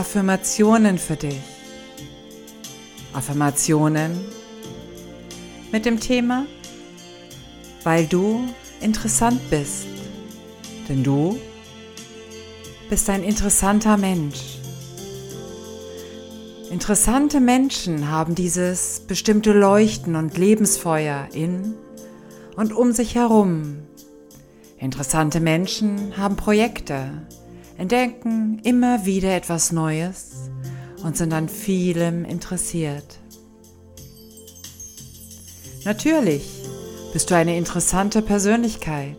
Affirmationen für dich. Affirmationen mit dem Thema, weil du interessant bist. Denn du bist ein interessanter Mensch. Interessante Menschen haben dieses bestimmte Leuchten und Lebensfeuer in und um sich herum. Interessante Menschen haben Projekte, entdecken immer wieder etwas Neues und sind an vielem interessiert. Natürlich bist du eine interessante Persönlichkeit.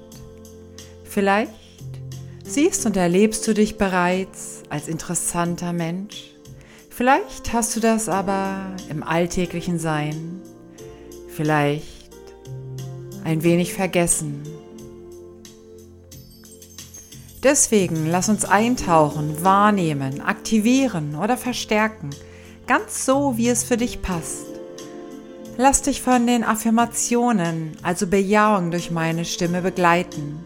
Vielleicht siehst und erlebst du dich bereits als interessanter Mensch. Vielleicht hast du das aber im alltäglichen Sein vielleicht ein wenig vergessen. Deswegen lass uns eintauchen, wahrnehmen, aktivieren oder verstärken, ganz so, wie es für dich passt. Lass dich von den Affirmationen, also Bejahung durch meine Stimme begleiten.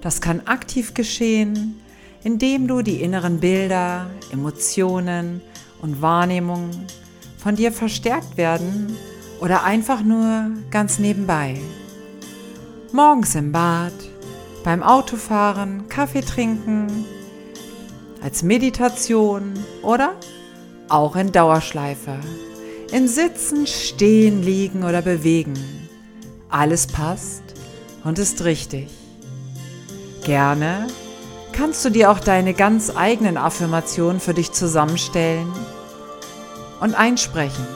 Das kann aktiv geschehen, indem du die inneren Bilder, Emotionen und Wahrnehmungen von dir verstärkt werden oder einfach nur ganz nebenbei. Morgens im Bad, beim Autofahren, Kaffee trinken, als Meditation oder auch in Dauerschleife. In Sitzen, Stehen, Liegen oder Bewegen. Alles passt und ist richtig. Gerne kannst du dir auch deine ganz eigenen Affirmationen für dich zusammenstellen und einsprechen.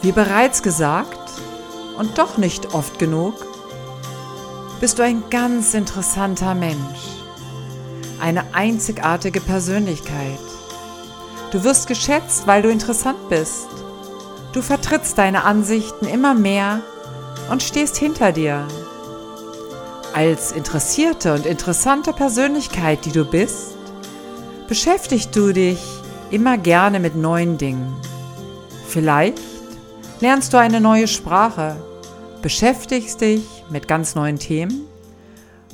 Wie bereits gesagt und doch nicht oft genug, bist du ein ganz interessanter Mensch, eine einzigartige Persönlichkeit. Du wirst geschätzt, weil du interessant bist. Du vertrittst deine Ansichten immer mehr und stehst hinter dir. Als interessierte und interessante Persönlichkeit, die du bist, beschäftigst du dich immer gerne mit neuen Dingen. Vielleicht lernst du eine neue Sprache, beschäftigst dich mit ganz neuen Themen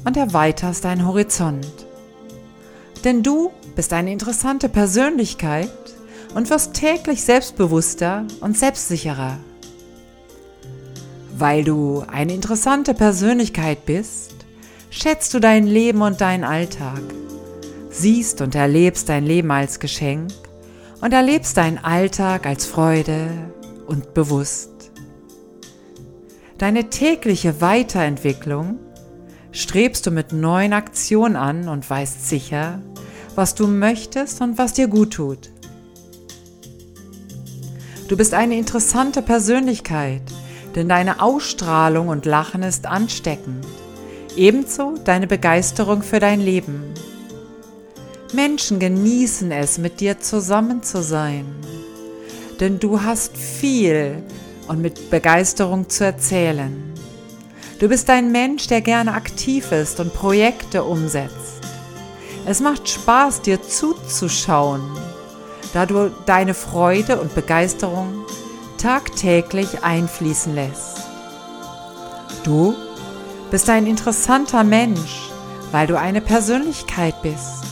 und erweiterst deinen Horizont. Denn du bist eine interessante Persönlichkeit und wirst täglich selbstbewusster und selbstsicherer. Weil du eine interessante Persönlichkeit bist, schätzt du dein Leben und deinen Alltag, siehst und erlebst dein Leben als Geschenk und erlebst deinen Alltag als Freude und bewusst. Deine tägliche Weiterentwicklung strebst du mit neuen Aktionen an und weißt sicher, was du möchtest und was dir gut tut. Du bist eine interessante Persönlichkeit, denn deine Ausstrahlung und Lachen ist ansteckend. Ebenso deine Begeisterung für dein Leben. Menschen genießen es, mit dir zusammen zu sein, denn du hast viel und mit Begeisterung zu erzählen. Du bist ein Mensch, der gerne aktiv ist und Projekte umsetzt. Es macht Spaß, dir zuzuschauen, da du deine Freude und Begeisterung tagtäglich einfließen lässt. Du bist ein interessanter Mensch, weil du eine Persönlichkeit bist.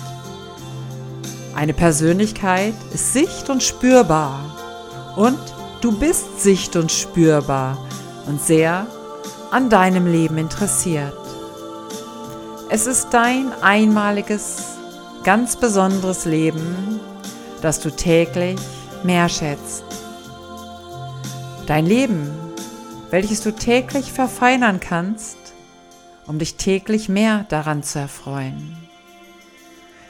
Eine Persönlichkeit ist sicht- und spürbar. Und du bist sicht- und spürbar und sehr an deinem Leben interessiert. Es ist dein einmaliges, ganz besonderes Leben, das du täglich mehr schätzt. Dein Leben, welches du täglich verfeinern kannst, um dich täglich mehr daran zu erfreuen.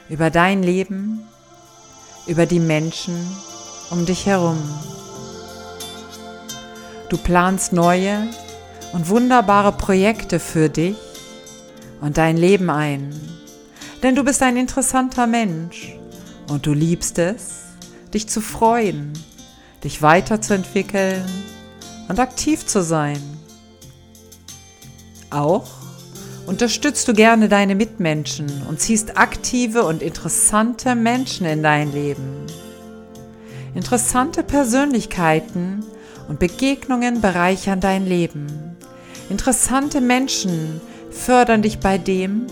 Über dein Leben, über die Menschen um dich herum. Du planst neue und wunderbare Projekte für dich und dein Leben ein, denn du bist ein interessanter Mensch und du liebst es, dich zu freuen, dich weiterzuentwickeln und aktiv zu sein. Auch unterstützt du gerne deine Mitmenschen und ziehst aktive und interessante Menschen in dein Leben. Interessante Persönlichkeiten und Begegnungen bereichern dein Leben. Interessante Menschen fördern dich bei dem,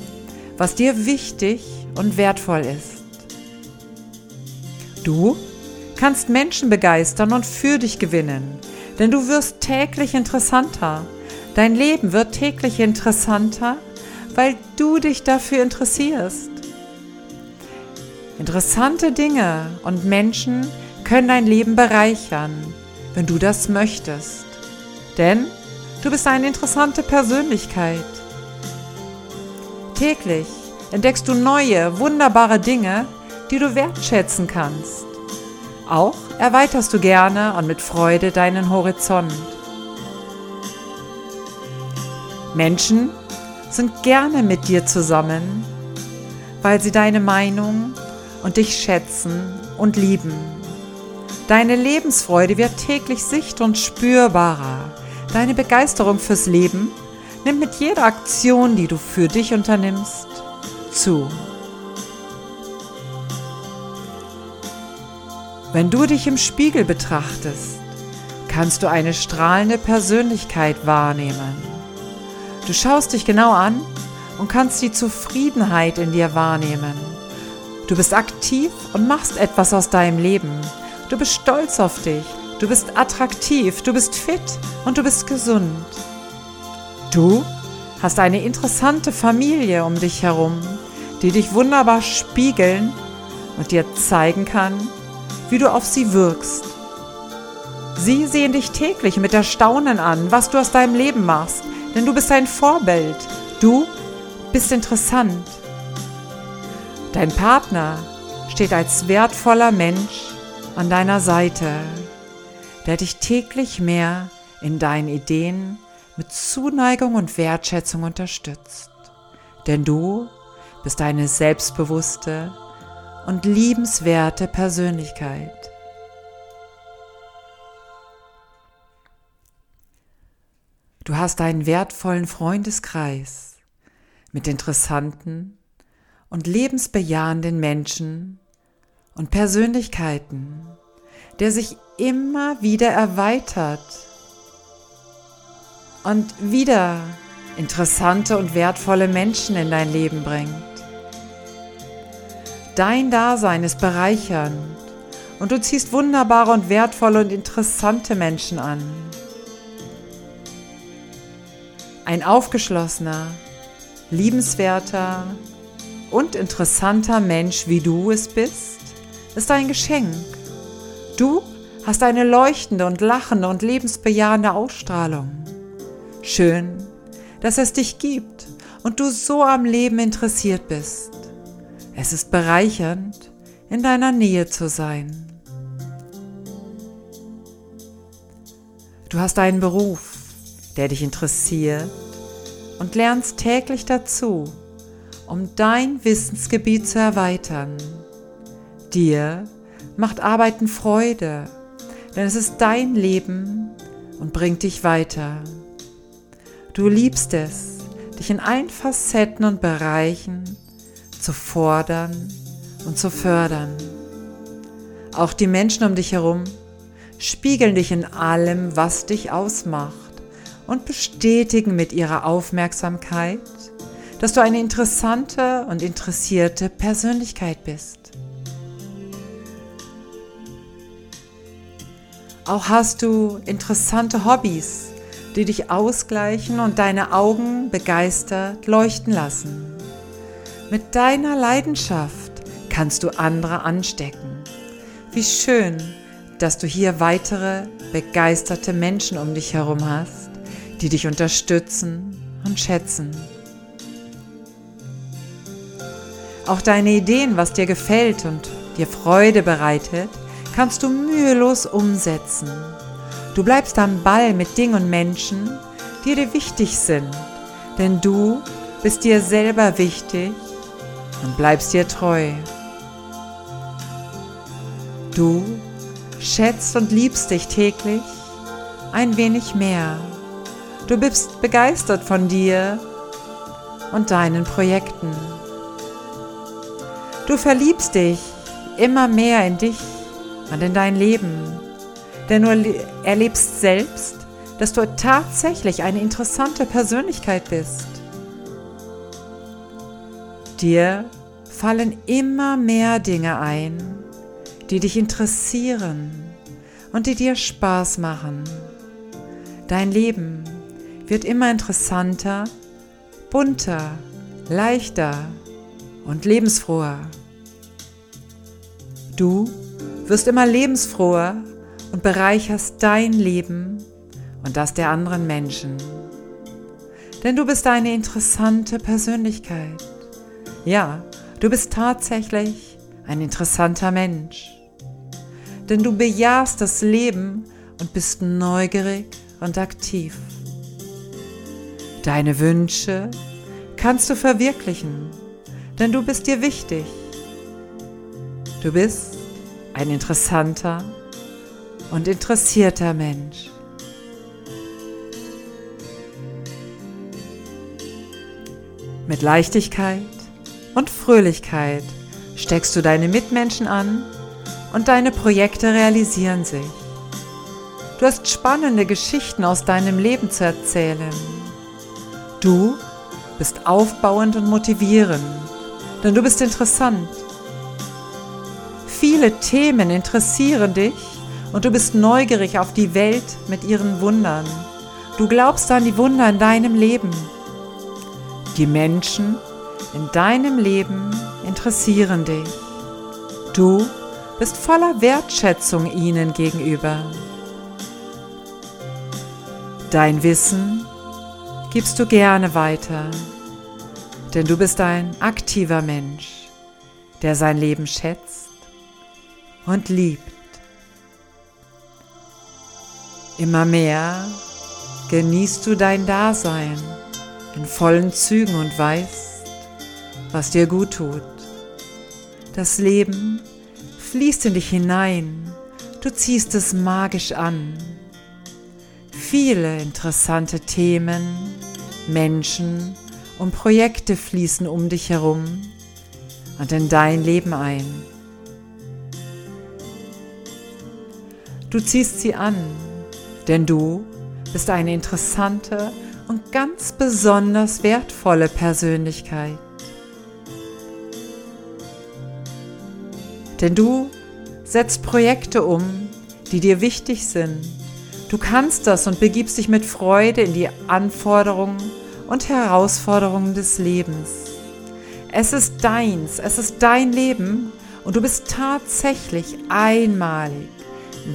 was dir wichtig und wertvoll ist. Du kannst Menschen begeistern und für dich gewinnen, denn du wirst täglich interessanter. Dein Leben wird täglich interessanter, weil du dich dafür interessierst. Interessante Dinge und Menschen können dein Leben bereichern, wenn du das möchtest. Denn du bist eine interessante Persönlichkeit. Täglich entdeckst du neue, wunderbare Dinge, die du wertschätzen kannst. Auch erweiterst du gerne und mit Freude deinen Horizont. Menschen sind gerne mit dir zusammen, weil sie deine Meinung und dich schätzen und lieben. Deine Lebensfreude wird täglich sicht- und spürbarer. Deine Begeisterung fürs Leben nimmt mit jeder Aktion, die du für dich unternimmst, zu. Wenn du dich im Spiegel betrachtest, kannst du eine strahlende Persönlichkeit wahrnehmen. Du schaust dich genau an und kannst die Zufriedenheit in dir wahrnehmen. Du bist aktiv und machst etwas aus deinem Leben. Du bist stolz auf dich. Du bist attraktiv. Du bist fit und du bist gesund. Du hast eine interessante Familie um dich herum, die dich wunderbar spiegeln und dir zeigen kann, wie du auf sie wirkst. Sie sehen dich täglich mit Erstaunen an, was du aus deinem Leben machst, denn du bist ein Vorbild. Du bist interessant. Dein Partner steht als wertvoller Mensch an deiner Seite, der dich täglich mehr in deinen Ideen mit Zuneigung und Wertschätzung unterstützt. Denn du bist eine selbstbewusste und liebenswerte Persönlichkeit. Du hast einen wertvollen Freundeskreis mit interessanten und lebensbejahenden Menschen und Persönlichkeiten, der sich immer wieder erweitert und wieder interessante und wertvolle Menschen in dein Leben bringt. Dein Dasein ist bereichernd und du ziehst wunderbare und wertvolle und interessante Menschen an. Ein aufgeschlossener, liebenswerter und interessanter Mensch, wie du es bist, ist ein Geschenk. Du hast eine leuchtende und lachende und lebensbejahende Ausstrahlung. Schön, dass es dich gibt und du so am Leben interessiert bist. Es ist bereichernd, in deiner Nähe zu sein. Du hast einen Beruf, der dich interessiert und lernst täglich dazu, um dein Wissensgebiet zu erweitern. Dir macht Arbeiten Freude, denn es ist dein Leben und bringt dich weiter. Du liebst es, dich in allen Facetten und Bereichen zu fordern und zu fördern. Auch die Menschen um dich herum spiegeln dich in allem, was dich ausmacht und bestätigen mit ihrer Aufmerksamkeit, dass du eine interessante und interessierte Persönlichkeit bist. Auch hast du interessante Hobbys, die dich ausgleichen und deine Augen begeistert leuchten lassen. Mit deiner Leidenschaft kannst du andere anstecken. Wie schön, dass du hier weitere begeisterte Menschen um dich herum hast, die dich unterstützen und schätzen. Auch deine Ideen, was dir gefällt und dir Freude bereitet, kannst du mühelos umsetzen. Du bleibst am Ball mit Dingen und Menschen, die dir wichtig sind, denn du bist dir selber wichtig und bleibst dir treu. Du schätzt und liebst dich täglich ein wenig mehr. Du bist begeistert von dir und deinen Projekten. Du verliebst dich immer mehr in dich und in dein Leben, denn du erlebst selbst, dass du tatsächlich eine interessante Persönlichkeit bist. Dir fallen immer mehr Dinge ein, die dich interessieren und die dir Spaß machen. Dein Leben wird immer interessanter, bunter, leichter und lebensfroher. Du wirst immer lebensfroher und bereicherst dein Leben und das der anderen Menschen. Denn du bist eine interessante Persönlichkeit. Ja, du bist tatsächlich ein interessanter Mensch. Denn du bejahst das Leben und bist neugierig und aktiv. Deine Wünsche kannst du verwirklichen, denn du bist dir wichtig. Du bist ein interessanter und interessierter Mensch. Mit Leichtigkeit und Fröhlichkeit steckst du deine Mitmenschen an und deine Projekte realisieren sich. Du hast spannende Geschichten aus deinem Leben zu erzählen. Du bist aufbauend und motivierend, denn du bist interessant. Viele Themen interessieren dich und du bist neugierig auf die Welt mit ihren Wundern. Du glaubst an die Wunder in deinem Leben die Menschen in deinem Leben interessieren dich. Du bist voller Wertschätzung ihnen gegenüber. Dein Wissen gibst du gerne weiter, denn du bist ein aktiver Mensch, der sein Leben schätzt und liebt. Immer mehr genießt du dein Dasein in vollen Zügen und weißt, was dir gut tut. Das Leben fließt in dich hinein, du ziehst es magisch an. Viele interessante Themen, Menschen und Projekte fließen um dich herum und in dein Leben ein. Du ziehst sie an, denn du bist eine interessante und ganz besonders wertvolle Persönlichkeit. Denn du setzt Projekte um, die dir wichtig sind. Du kannst das und begibst dich mit Freude in die Anforderungen und Herausforderungen des Lebens. Es ist deins, es ist dein Leben und du bist tatsächlich einmalig,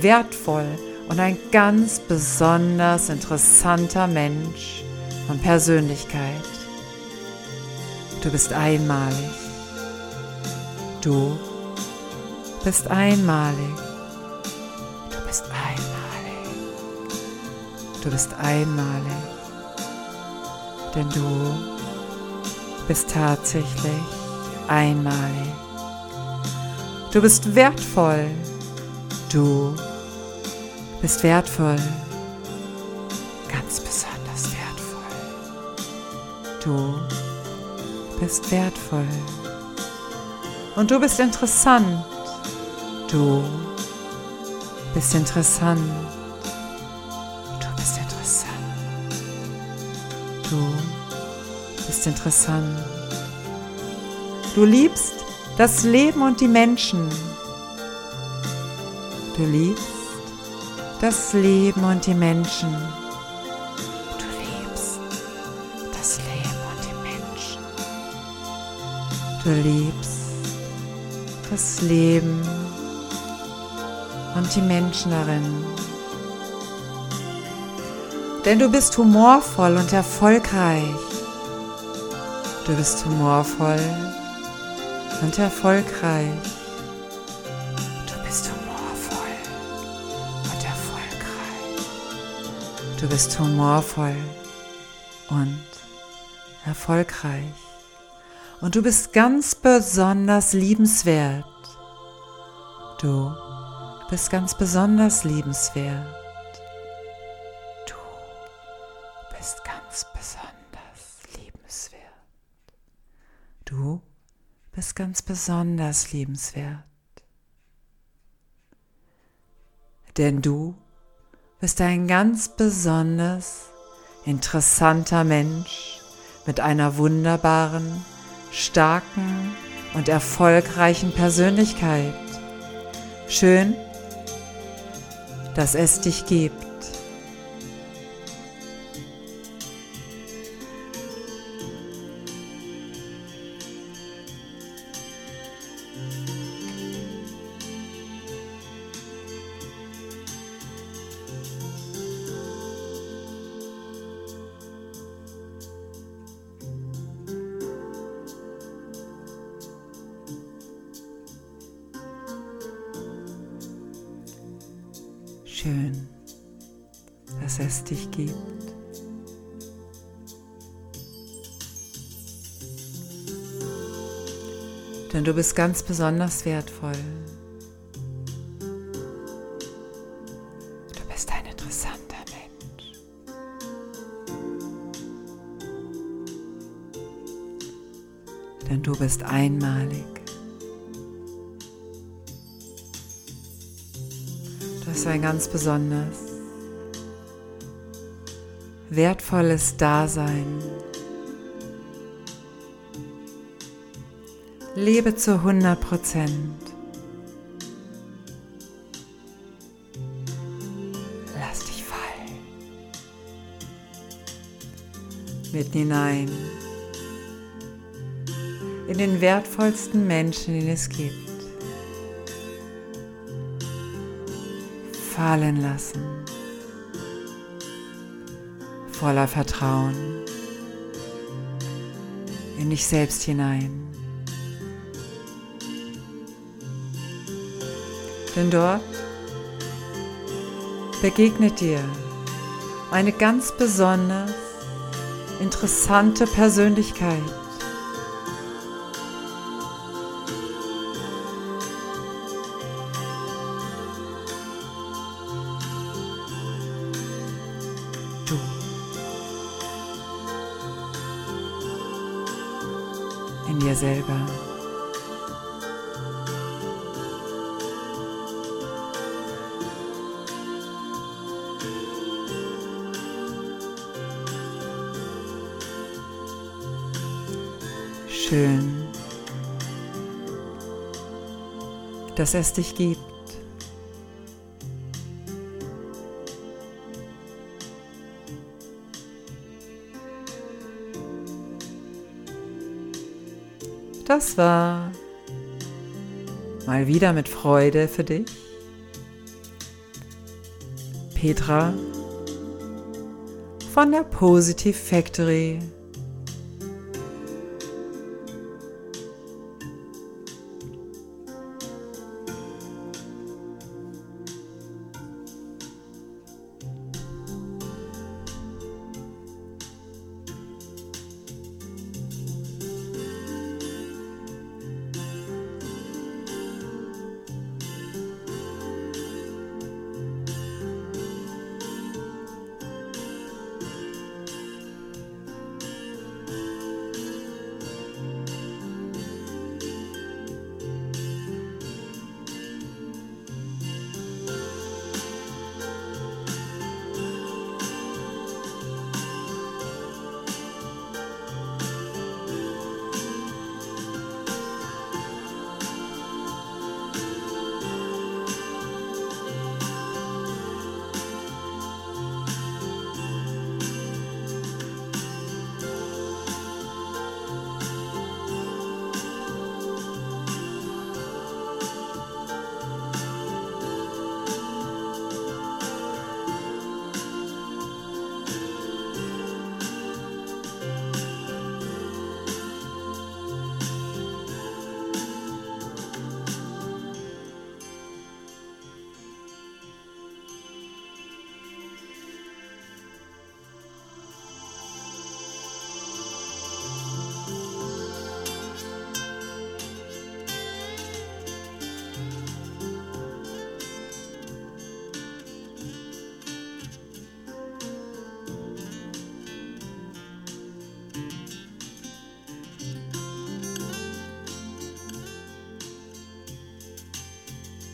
wertvoll und ein ganz besonders interessanter Mensch und Persönlichkeit. Du bist einmalig. Du bist einmalig. Du bist einmalig. Du bist einmalig. Denn du bist tatsächlich einmalig. Du bist wertvoll. Du bist wertvoll. Ganz besonders wertvoll. Du bist wertvoll. Und du bist interessant. Du bist interessant. Du bist interessant. Du bist interessant. Du liebst das Leben und die Menschen. Du liebst das Leben und die Menschen. Du liebst das Leben und die Menschen. Du liebst das Leben und die Menschen darin. Denn du bist humorvoll und erfolgreich. Du bist humorvoll und erfolgreich. Du bist humorvoll und erfolgreich. Und du bist ganz besonders liebenswert. Du bist ganz besonders liebenswert. Du bist ganz besonders liebenswert. Du bist ganz besonders liebenswert. Denn du bist ein ganz besonders interessanter Mensch mit einer wunderbaren, starken und erfolgreichen Persönlichkeit. Schön, dass es dich gibt. Schön, dass es dich gibt. Denn du bist ganz besonders wertvoll. Du bist ein interessanter Mensch. Denn du bist einmalig. Ist ein ganz besonders wertvolles Dasein. Lebe zu 100 Prozent. Lass dich fallen. Mitten hinein. In den wertvollsten Menschen, den es gibt. Fallen lassen, voller Vertrauen in dich selbst hinein. Denn dort begegnet dir eine ganz besonders interessante Persönlichkeit. Schön, dass es dich gibt. Das war mal wieder mit Freude für dich. Petra von der Positive Factory